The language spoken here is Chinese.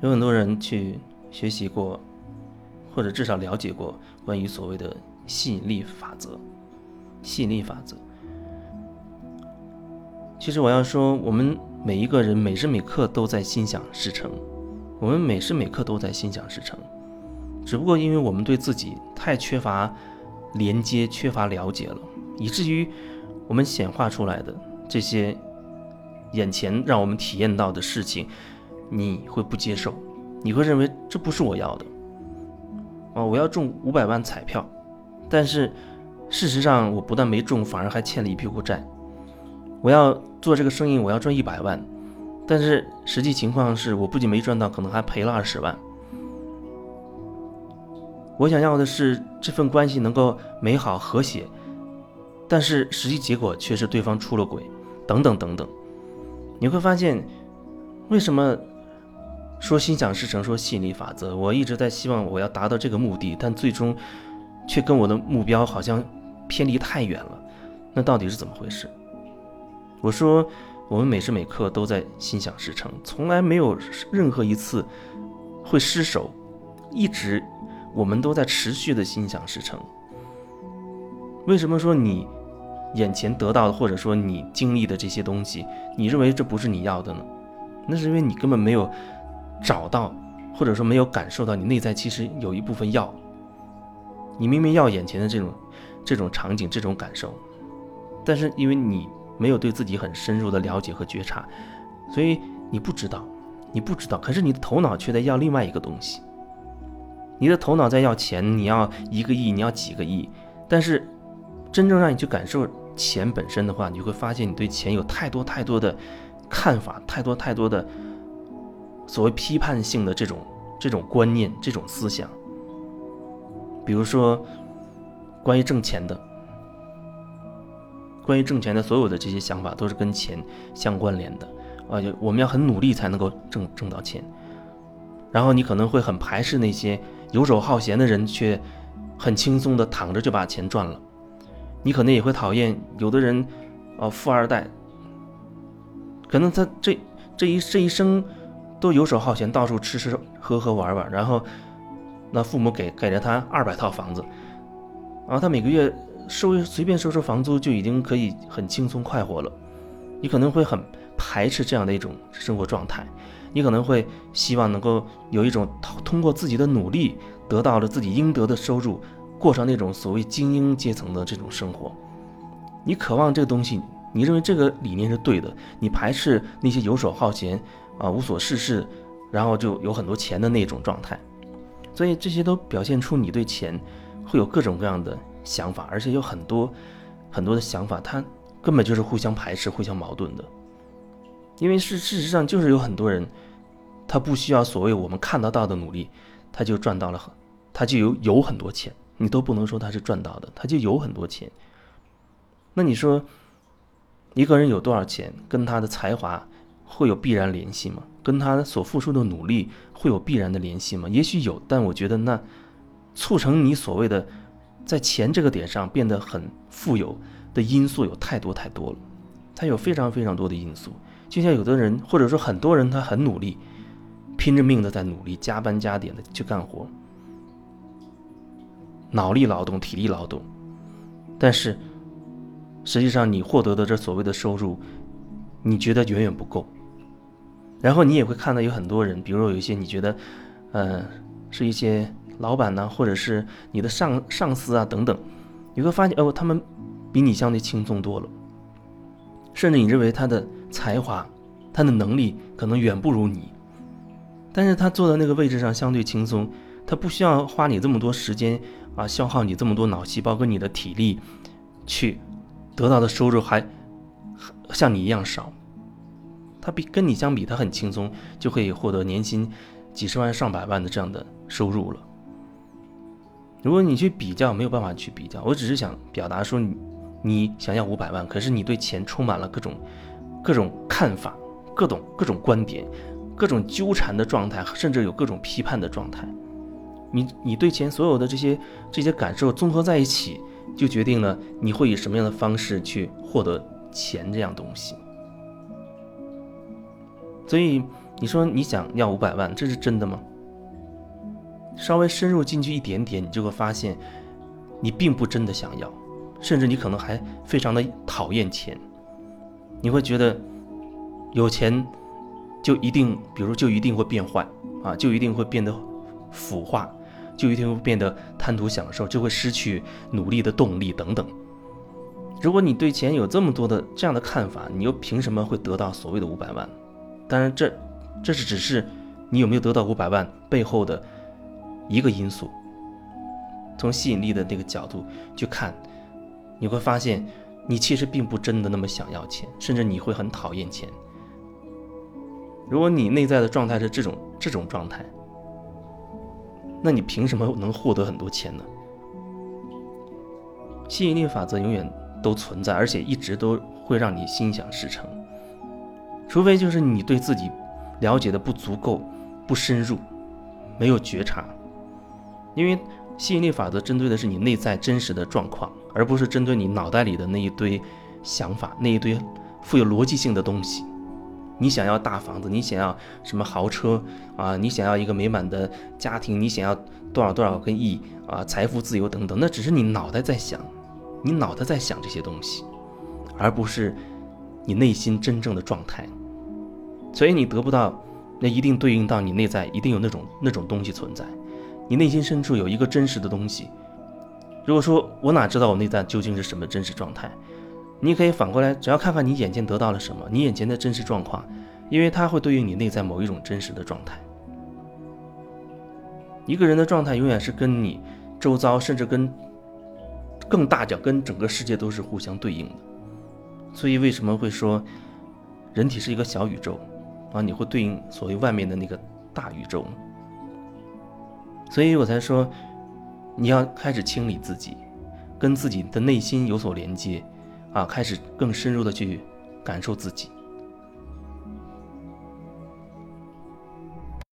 有很多人去学习过，或者至少了解过关于所谓的吸引力法则。吸引力法则。其实我要说，我们每一个人每时每刻都在心想事成，我们每时每刻都在心想事成，只不过因为我们对自己太缺乏连接、缺乏了解了，以至于我们显化出来的这些眼前让我们体验到的事情，你会不接受，你会认为这不是我要的。哦，我要中五百万彩票，但是事实上我不但没中，反而还欠了一屁股债。我要做这个生意，我要赚一百万，但是实际情况是我不仅没赚到，可能还赔了二十万。我想要的是这份关系能够美好和谐，但是实际结果却是对方出了轨，等等等等。你会发现，为什么说心想事成，说吸引力法则？我一直在希望我要达到这个目的，但最终却跟我的目标好像偏离太远了。那到底是怎么回事？我说，我们每时每刻都在心想事成，从来没有任何一次会失手，一直我们都在持续的心想事成。为什么说你眼前得到的，或者说你经历的这些东西，你认为这不是你要的呢？那是因为你根本没有找到，或者说没有感受到你内在其实有一部分要。你明明要眼前的这种这种场景、这种感受，但是因为你。没有对自己很深入的了解和觉察，所以你不知道，你不知道。可是你的头脑却在要另外一个东西。你的头脑在要钱，你要一个亿，你要几个亿。但是，真正让你去感受钱本身的话，你会发现你对钱有太多太多的看法，太多太多的所谓批判性的这种这种观念、这种思想。比如说，关于挣钱的。关于挣钱的所有的这些想法都是跟钱相关联的，啊，就我们要很努力才能够挣挣到钱。然后你可能会很排斥那些游手好闲的人，却很轻松的躺着就把钱赚了。你可能也会讨厌有的人，哦，富二代，可能他这这一这一生都游手好闲，到处吃吃喝喝玩玩，然后那父母给给了他二百套房子，然后他每个月。收随便收收房租就已经可以很轻松快活了，你可能会很排斥这样的一种生活状态，你可能会希望能够有一种通过自己的努力得到了自己应得的收入，过上那种所谓精英阶层的这种生活。你渴望这个东西，你认为这个理念是对的，你排斥那些游手好闲啊无所事事，然后就有很多钱的那种状态，所以这些都表现出你对钱会有各种各样的。想法，而且有很多很多的想法，它根本就是互相排斥、互相矛盾的。因为是事实上就是有很多人，他不需要所谓我们看得到的努力，他就赚到了很，他就有有很多钱。你都不能说他是赚到的，他就有很多钱。那你说，一个人有多少钱，跟他的才华会有必然联系吗？跟他所付出的努力会有必然的联系吗？也许有，但我觉得那促成你所谓的。在钱这个点上变得很富有的因素有太多太多了，它有非常非常多的因素。就像有的人，或者说很多人，他很努力，拼着命的在努力，加班加点的去干活，脑力劳动、体力劳动，但是实际上你获得的这所谓的收入，你觉得远远不够。然后你也会看到有很多人，比如有一些你觉得，呃，是一些。老板呢，或者是你的上上司啊，等等，你会发现哦，他们比你相对轻松多了，甚至你认为他的才华、他的能力可能远不如你，但是他坐在那个位置上相对轻松，他不需要花你这么多时间啊，消耗你这么多脑细胞跟你的体力，去得到的收入还像你一样少，他比跟你相比，他很轻松就可以获得年薪几十万上百万的这样的收入了。如果你去比较，没有办法去比较。我只是想表达说，你你想要五百万，可是你对钱充满了各种各种看法、各种各种观点、各种纠缠的状态，甚至有各种批判的状态。你你对钱所有的这些这些感受综合在一起，就决定了你会以什么样的方式去获得钱这样东西。所以你说你想要五百万，这是真的吗？稍微深入进去一点点，你就会发现，你并不真的想要，甚至你可能还非常的讨厌钱。你会觉得，有钱就一定，比如就一定会变坏啊，就一定会变得腐化，就一定会变得贪图享受，就会失去努力的动力等等。如果你对钱有这么多的这样的看法，你又凭什么会得到所谓的五百万？当然，这这是只是你有没有得到五百万背后的。一个因素，从吸引力的那个角度去看，你会发现，你其实并不真的那么想要钱，甚至你会很讨厌钱。如果你内在的状态是这种这种状态，那你凭什么能获得很多钱呢？吸引力法则永远都存在，而且一直都会让你心想事成，除非就是你对自己了解的不足够、不深入、没有觉察。因为吸引力法则针对的是你内在真实的状况，而不是针对你脑袋里的那一堆想法、那一堆富有逻辑性的东西。你想要大房子，你想要什么豪车啊？你想要一个美满的家庭，你想要多少多少个亿啊？财富自由等等，那只是你脑袋在想，你脑袋在想这些东西，而不是你内心真正的状态。所以你得不到，那一定对应到你内在一定有那种那种东西存在。你内心深处有一个真实的东西。如果说我哪知道我内在究竟是什么真实状态，你可以反过来，只要看看你眼前得到了什么，你眼前的真实状况，因为它会对应你内在某一种真实的状态。一个人的状态永远是跟你周遭，甚至跟更大角，跟整个世界都是互相对应的。所以为什么会说人体是一个小宇宙啊？你会对应所谓外面的那个大宇宙。所以我才说，你要开始清理自己，跟自己的内心有所连接，啊，开始更深入的去感受自己。